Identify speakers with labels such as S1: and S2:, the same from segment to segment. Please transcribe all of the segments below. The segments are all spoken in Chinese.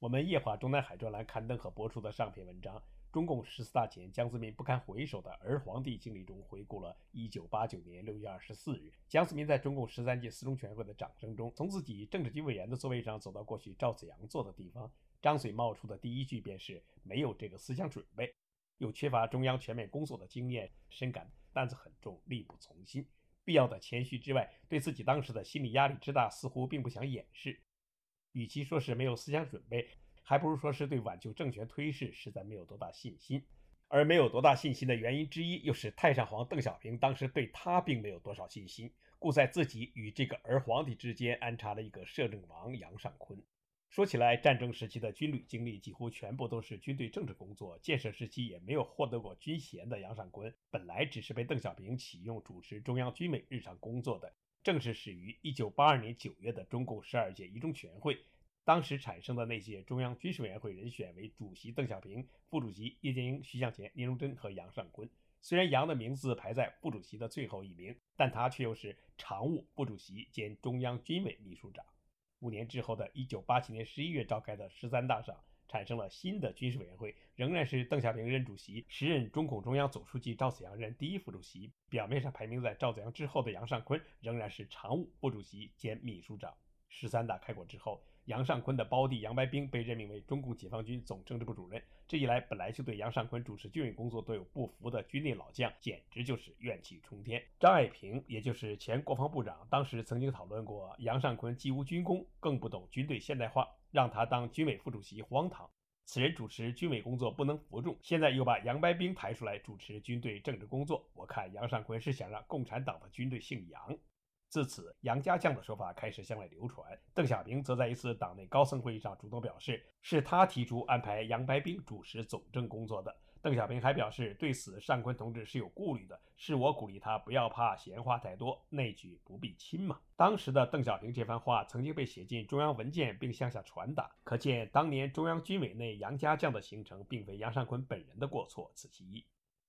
S1: 我们夜话中南海专栏刊登和播出的上篇文章《中共十四大前江泽民不堪回首的儿皇帝经历》中，回顾了1989年6月24日，江泽民在中共十三届四中全会的掌声中，从自己政治局委员的座位上走到过去赵紫阳坐的地方，张嘴冒出的第一句便是“没有这个思想准备”，又缺乏中央全面工作的经验，深感担子很重，力不从心。必要的谦虚之外，对自己当时的心理压力之大，似乎并不想掩饰。与其说是没有思想准备，还不如说是对挽救政权推事实在没有多大信心。而没有多大信心的原因之一，又是太上皇邓小平当时对他并没有多少信心，故在自己与这个儿皇帝之间安插了一个摄政王杨尚昆。说起来，战争时期的军旅经历几乎全部都是军队政治工作，建设时期也没有获得过军衔的杨尚昆，本来只是被邓小平启用主持中央军委日常工作的。正是始于1982年9月的中共十二届一中全会，当时产生的那些中央军事委员会人选为主席邓小平、副主席叶剑英、徐向前、聂荣臻和杨尚昆。虽然杨的名字排在副主席的最后一名，但他却又是常务副主席兼中央军委秘书长。五年之后的1987年11月召开的十三大上。产生了新的军事委员会，仍然是邓小平任主席，时任中共中央总书记赵紫阳任第一副主席。表面上排名在赵紫阳之后的杨尚昆，仍然是常务副主席兼秘书长。十三大开国之后，杨尚昆的胞弟杨白冰被任命为中共解放军总政治部主任。这一来，本来就对杨尚昆主持军委工作都有不服的军内老将，简直就是怨气冲天。张爱萍，也就是前国防部长，当时曾经讨论过，杨尚昆既无军功，更不懂军队现代化。让他当军委副主席荒唐，此人主持军委工作不能服众。现在又把杨白冰抬出来主持军队政治工作，我看杨尚昆是想让共产党的军队姓杨。自此，杨家将的说法开始向外流传。邓小平则在一次党内高层会议上主动表示，是他提出安排杨白冰主持总政工作的。邓小平还表示，对此尚昆同志是有顾虑的，是我鼓励他不要怕闲话太多，内举不必亲嘛。当时的邓小平这番话曾经被写进中央文件，并向下传达，可见当年中央军委内杨家将的形成，并非杨尚昆本人的过错，此其一。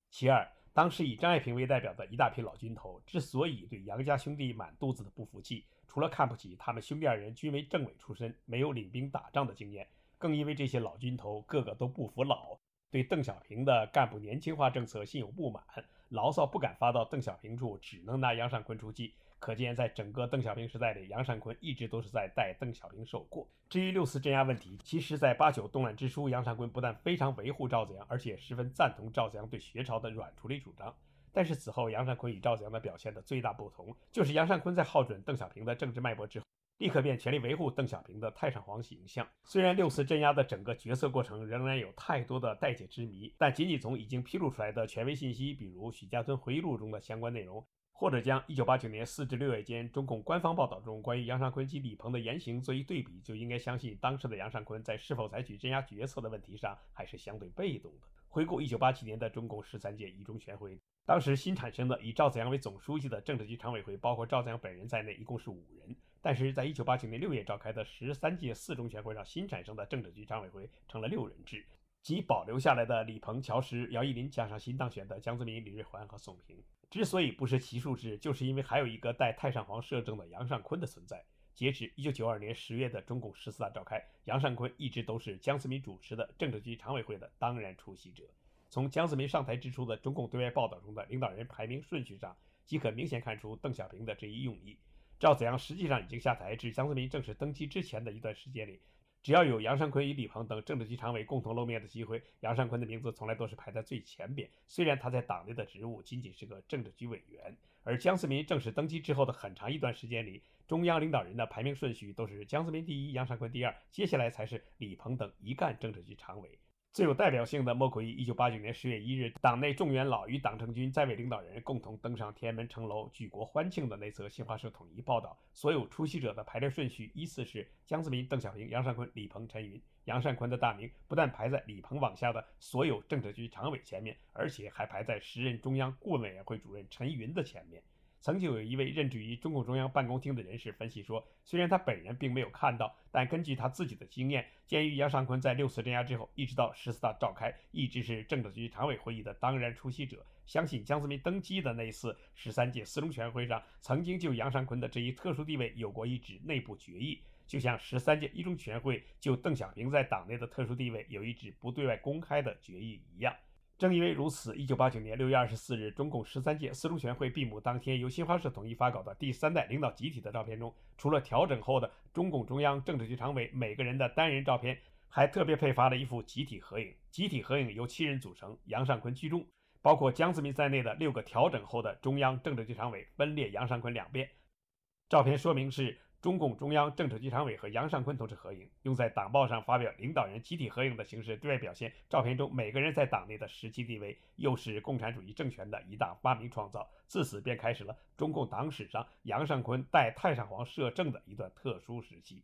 S1: 其二，当时以张爱萍为代表的一大批老军头，之所以对杨家兄弟满肚子的不服气，除了看不起他们兄弟二人均为政委出身，没有领兵打仗的经验，更因为这些老军头个个都不服老。对邓小平的干部年轻化政策心有不满，牢骚不敢发到邓小平处，只能拿杨尚昆出气。可见，在整个邓小平时代里，杨尚昆一直都是在代邓小平受过。至于六四镇压问题，其实，在八九动乱之初，杨尚昆不但非常维护赵子阳，而且十分赞同赵子阳对学潮的软处理主张。但是此后，杨尚昆与赵子阳的表现的最大不同，就是杨尚昆在耗准邓小平的政治脉搏之后。立刻便全力维护邓小平的太上皇形象。虽然六次镇压的整个决策过程仍然有太多的待解之谜，但仅仅从已经披露出来的权威信息，比如许家屯回忆录中的相关内容，或者将1989年4至6月间中共官方报道中关于杨尚昆及李鹏的言行做一对比，就应该相信当时的杨尚昆在是否采取镇压决策的问题上还是相对被动的。回顾1987年的中共十三届一中全会，当时新产生的以赵紫阳为总书记的政治局常委会，包括赵紫阳本人在内，一共是五人。但是在一九八九年六月召开的十三届四中全会上，新产生的政治局常委会成了六人制，即保留下来的李鹏、乔石、姚依林，加上新当选的江泽民、李瑞环和宋平。之所以不是奇数制，就是因为还有一个代太上皇摄政的杨尚昆的存在。截止一九九二年十月的中共十四大召开，杨尚昆一直都是江泽民主持的政治局常委会的当然出席者。从江泽民上台之初的中共对外报道中的领导人排名顺序上，即可明显看出邓小平的这一用意。赵紫阳实际上已经下台，至江泽民正式登基之前的一段时间里，只要有杨尚昆与李鹏等政治局常委共同露面的机会，杨尚昆的名字从来都是排在最前边。虽然他在党内的职务仅仅是个政治局委员，而江泽民正式登基之后的很长一段时间里，中央领导人的排名顺序都是江泽民第一，杨尚昆第二，接下来才是李鹏等一干政治局常委。最有代表性的莫过于1989年10月1日，党内众元老与党政军在位领导人共同登上天安门城楼，举国欢庆的那则新华社统一报道。所有出席者的排列顺序依次是江泽民、邓小平、杨尚昆、李鹏、陈云。杨尚昆的大名不但排在李鹏往下的所有政治局常委前面，而且还排在时任中央顾问委员会主任陈云的前面。曾经有一位任职于中共中央办公厅的人士分析说，虽然他本人并没有看到，但根据他自己的经验，鉴于杨尚昆在六四镇压之后一直到十四大召开，一直是政治局常委会议的当然出席者，相信江泽民登基的那次十三届四中全会上，曾经就杨尚昆的这一特殊地位有过一纸内部决议，就像十三届一中全会就邓小平在党内的特殊地位有一纸不对外公开的决议一样。正因为如此，一九八九年六月二十四日，中共十三届四中全会闭幕当天，由新华社统一发稿的第三代领导集体的照片中，除了调整后的中共中央政治局常委每个人的单人照片，还特别配发了一幅集体合影。集体合影由七人组成，杨尚昆居中，包括江泽民在内的六个调整后的中央政治局常委分列杨尚昆两边。照片说明是。中共中央政治局常委和杨尚昆同志合影，用在党报上发表领导人集体合影的形式对外表现。照片中每个人在党内的实际地位，又是共产主义政权的一大发明创造。自此便开始了中共党史上杨尚昆代太上皇摄政的一段特殊时期。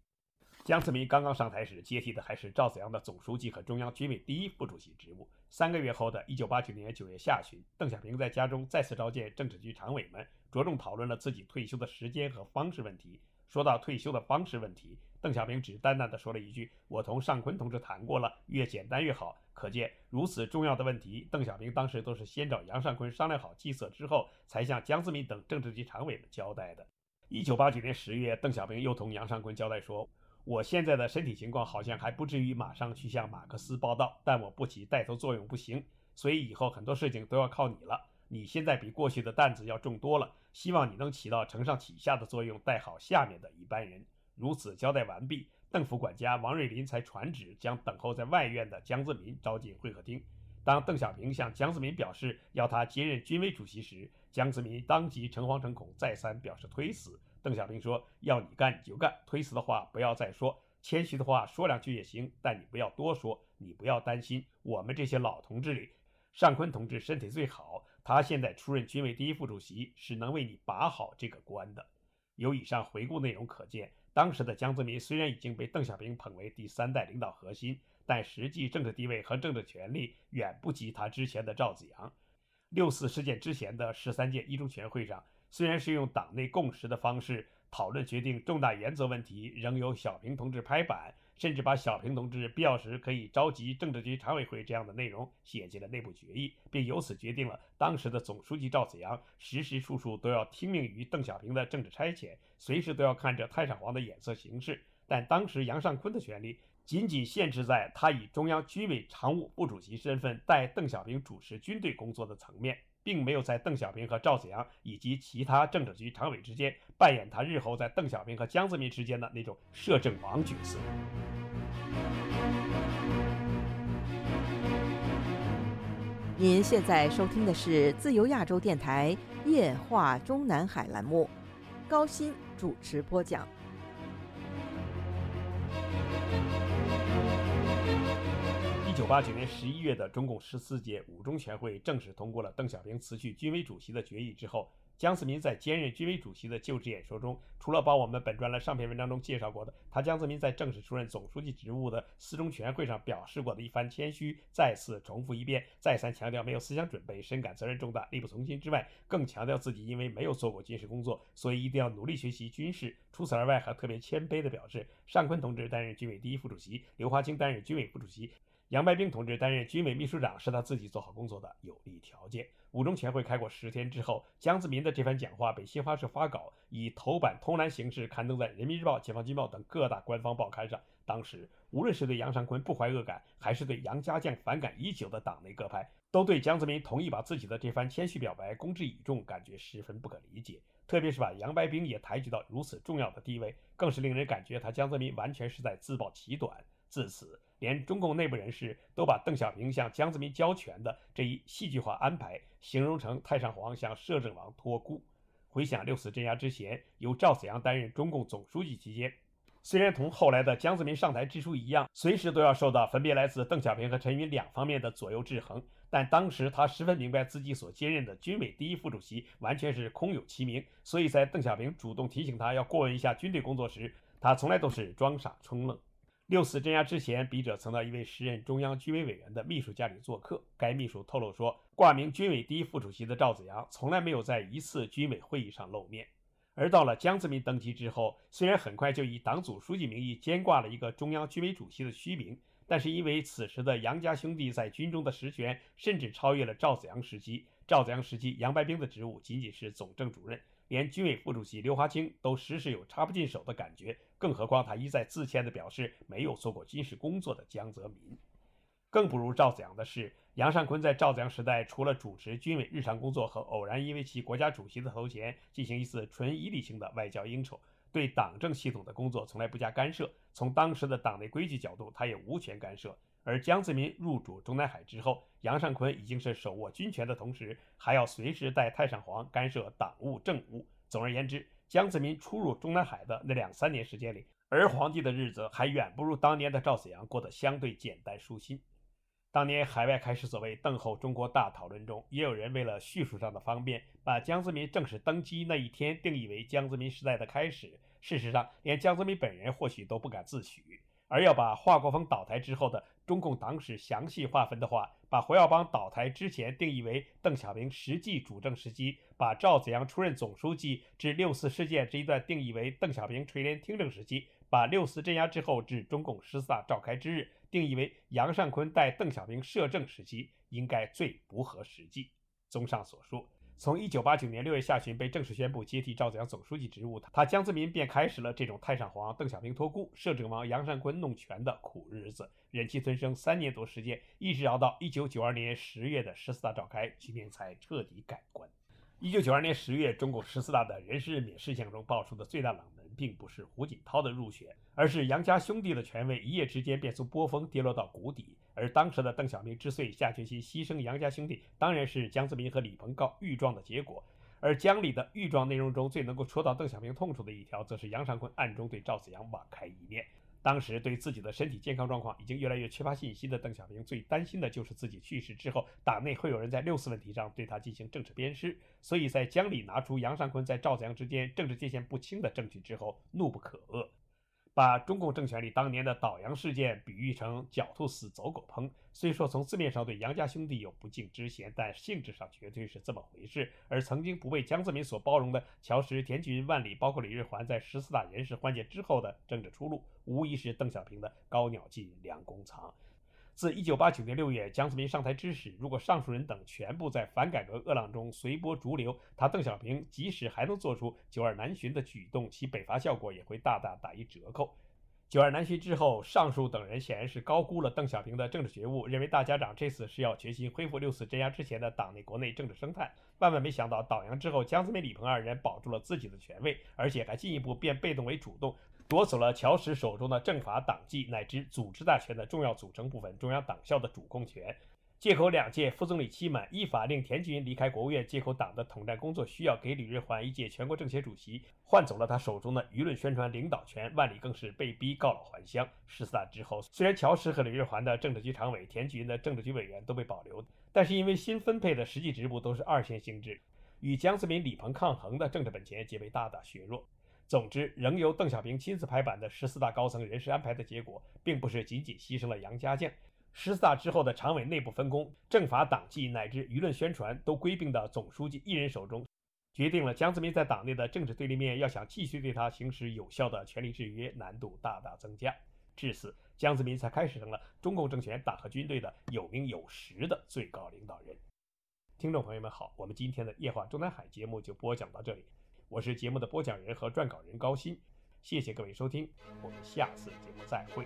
S1: 江泽民刚刚上台时，接替的还是赵紫阳的总书记和中央军委第一副主席职务。三个月后的1989年9月下旬，邓小平在家中再次召见政治局常委们，着重讨论了自己退休的时间和方式问题。说到退休的方式问题，邓小平只淡淡的说了一句：“我同尚昆同志谈过了，越简单越好。”可见如此重要的问题，邓小平当时都是先找杨尚昆商量好计策之后，才向江泽民等政治局常委们交代的。一九八九年十月，邓小平又同杨尚昆交代说：“我现在的身体情况好像还不至于马上去向马克思报道，但我不起带头作用不行，所以以后很多事情都要靠你了。”你现在比过去的担子要重多了，希望你能起到承上启下的作用，带好下面的一班人。如此交代完毕，邓府管家王瑞林才传旨将等候在外院的江泽民召进会客厅。当邓小平向江泽民表示要他接任军委主席时，江泽民当即诚惶诚恐，再三表示推辞。邓小平说：“要你干你就干，推辞的话不要再说，谦虚的话说两句也行，但你不要多说。你不要担心，我们这些老同志里，尚昆同志身体最好。”他现在出任军委第一副主席，是能为你把好这个关的。由以上回顾内容可见，当时的江泽民虽然已经被邓小平捧为第三代领导核心，但实际政治地位和政治权力远不及他之前的赵子阳。六四事件之前的十三届一中全会上，虽然是用党内共识的方式讨论决定重大原则问题，仍由小平同志拍板。甚至把小平同志必要时可以召集政治局常委会这样的内容写进了内部决议，并由此决定了当时的总书记赵紫阳时时处处都要听命于邓小平的政治差遣，随时都要看着太上皇的眼色行事。但当时杨尚昆的权力仅仅限制在他以中央军委常务副主席身份代邓小平主持军队工作的层面。并没有在邓小平和赵紫阳以及其他政治局常委之间扮演他日后在邓小平和江泽民之间的那种摄政王角色。
S2: 您现在收听的是自由亚洲电台夜话中南海栏目，高鑫主持播讲。
S1: 一九八九年十一月的中共十四届五中全会正式通过了邓小平辞去军委主席的决议之后，江泽民在兼任军委主席的就职演说中，除了把我们本专栏上篇文章中介绍过的他江泽民在正式出任总书记职务的四中全会上表示过的一番谦虚，再次重复一遍，再三强调没有思想准备，深感责任重大，力不从心之外，更强调自己因为没有做过军事工作，所以一定要努力学习军事。除此而外，还特别谦卑地表示，尚昆同志担任军委第一副主席，刘华清担任军委副主席。杨白冰同志担任军委秘书长是他自己做好工作的有利条件。五中全会开过十天之后，江泽民的这番讲话被新华社发稿，以头版通栏形式刊登在《人民日报》《解放军报》等各大官方报刊上。当时，无论是对杨尚昆不怀恶感，还是对杨家将反感已久的党内各派，都对江泽民同意把自己的这番谦虚表白公之以众感觉十分不可理解。特别是把杨白冰也抬举到如此重要的地位，更是令人感觉他江泽民完全是在自暴其短。自此，连中共内部人士都把邓小平向江泽民交权的这一戏剧化安排，形容成太上皇向摄政王托孤。回想六四镇压之前，由赵紫阳担任中共总书记期间，虽然同后来的江泽民上台之初一样，随时都要受到分别来自邓小平和陈云两方面的左右制衡，但当时他十分明白自己所兼任的军委第一副主席完全是空有其名，所以在邓小平主动提醒他要过问一下军队工作时，他从来都是装傻充愣。六四镇压之前，笔者曾到一位时任中央军委委员的秘书家里做客，该秘书透露说，挂名军委第一副主席的赵子阳从来没有在一次军委会议上露面。而到了江泽民登基之后，虽然很快就以党组书记名义兼挂了一个中央军委主席的虚名，但是因为此时的杨家兄弟在军中的实权甚至超越了赵子阳时期。赵子阳时期，杨白冰的职务仅仅是总政主任，连军委副主席刘华清都时时有插不进手的感觉，更何况他一再自谦地表示没有做过军事工作的江泽民。更不如赵子阳的是，杨尚昆在赵子阳时代，除了主持军委日常工作和偶然因为其国家主席的头衔进行一次纯仪礼性的外交应酬，对党政系统的工作从来不加干涉。从当时的党内规矩角度，他也无权干涉。而江泽民入主中南海之后，杨尚昆已经是手握军权的同时，还要随时带太上皇干涉党务政务。总而言之，江泽民出入中南海的那两三年时间里，儿皇帝的日子还远不如当年的赵子阳过得相对简单舒心。当年海外开始所谓“邓后中国”大讨论中，也有人为了叙述上的方便，把江泽民正式登基那一天定义为江泽民时代的开始。事实上，连江泽民本人或许都不敢自诩。而要把华国锋倒台之后的中共党史详细划分的话，把胡耀邦倒台之前定义为邓小平实际主政时期，把赵子阳出任总书记至六四事件这一段定义为邓小平垂帘听政时期，把六四镇压之后至中共十四大召开之日。定义为杨尚昆代邓小平摄政时期，应该最不合实际。综上所述，从1989年6月下旬被正式宣布接替赵子阳总书记职务，他江泽民便开始了这种太上皇邓小平托孤，摄政王杨尚昆弄权的苦日子，忍气吞声三年多时间，一直熬到1992年10月的十四大召开，局面才彻底改观。1992年10月，中共十四大的人事任免事项中爆出的最大冷门。并不是胡锦涛的入选，而是杨家兄弟的权位一夜之间便从波峰跌落到谷底。而当时的邓小平之所以下决心牺牲杨家兄弟，当然是江泽民和李鹏告御状的结果。而江里的御状内容中最能够戳到邓小平痛处的一条，则是杨尚昆暗中对赵子阳网开一面。当时对自己的身体健康状况已经越来越缺乏信心的邓小平，最担心的就是自己去世之后，党内会有人在六四问题上对他进行政治鞭尸。所以在江里拿出杨尚昆在赵子阳之间政治界限不清的证据之后，怒不可遏。把中共政权里当年的倒杨事件比喻成狡兔死，走狗烹。虽说从字面上对杨家兄弟有不敬之嫌，但性质上绝对是这么回事。而曾经不被江泽民所包容的乔石、田军、万里，包括李日环，在十四大人事换届之后的政治出路，无疑是邓小平的高鸟尽，良弓藏。自1989年6月江泽民上台之时，如果上述人等全部在反改革恶浪中随波逐流，他邓小平即使还能做出九二南巡的举动，其北伐效果也会大大打一折扣。九二南巡之后，上述等人显然是高估了邓小平的政治觉悟，认为大家长这次是要决心恢复六四镇压之前的党内国内政治生态。万万没想到，倒杨之后，江泽民、李鹏二人保住了自己的权位，而且还进一步变被动为主动。夺走了乔石手中的政法党纪乃至组织大权的重要组成部分——中央党校的主控权，借口两届副总理期满，依法令田军离开国务院；借口党的统战工作需要给李日环一届全国政协主席，换走了他手中的舆论宣传领导权。万里更是被逼告老还乡。十四大之后，虽然乔石和李日环的政治局常委、田军的政治局委员都被保留，但是因为新分配的实际职务都是二线性质，与江泽民、李鹏抗衡的政治本钱皆被大大削弱。总之，仍由邓小平亲自拍板的十四大高层人事安排的结果，并不是仅仅牺牲了杨家将。十四大之后的常委内部分工、政法党纪乃至舆论宣传，都归并到总书记一人手中，决定了江泽民在党内的政治对立面要想继续对他行使有效的权力制约，难度大大增加。至此，江泽民才开始成了中共政权、党和军队的有名有实的最高领导人。听众朋友们好，我们今天的夜话中南海节目就播讲到这里。我是节目的播讲人和撰稿人高鑫，谢谢各位收听，我们下次节目再会。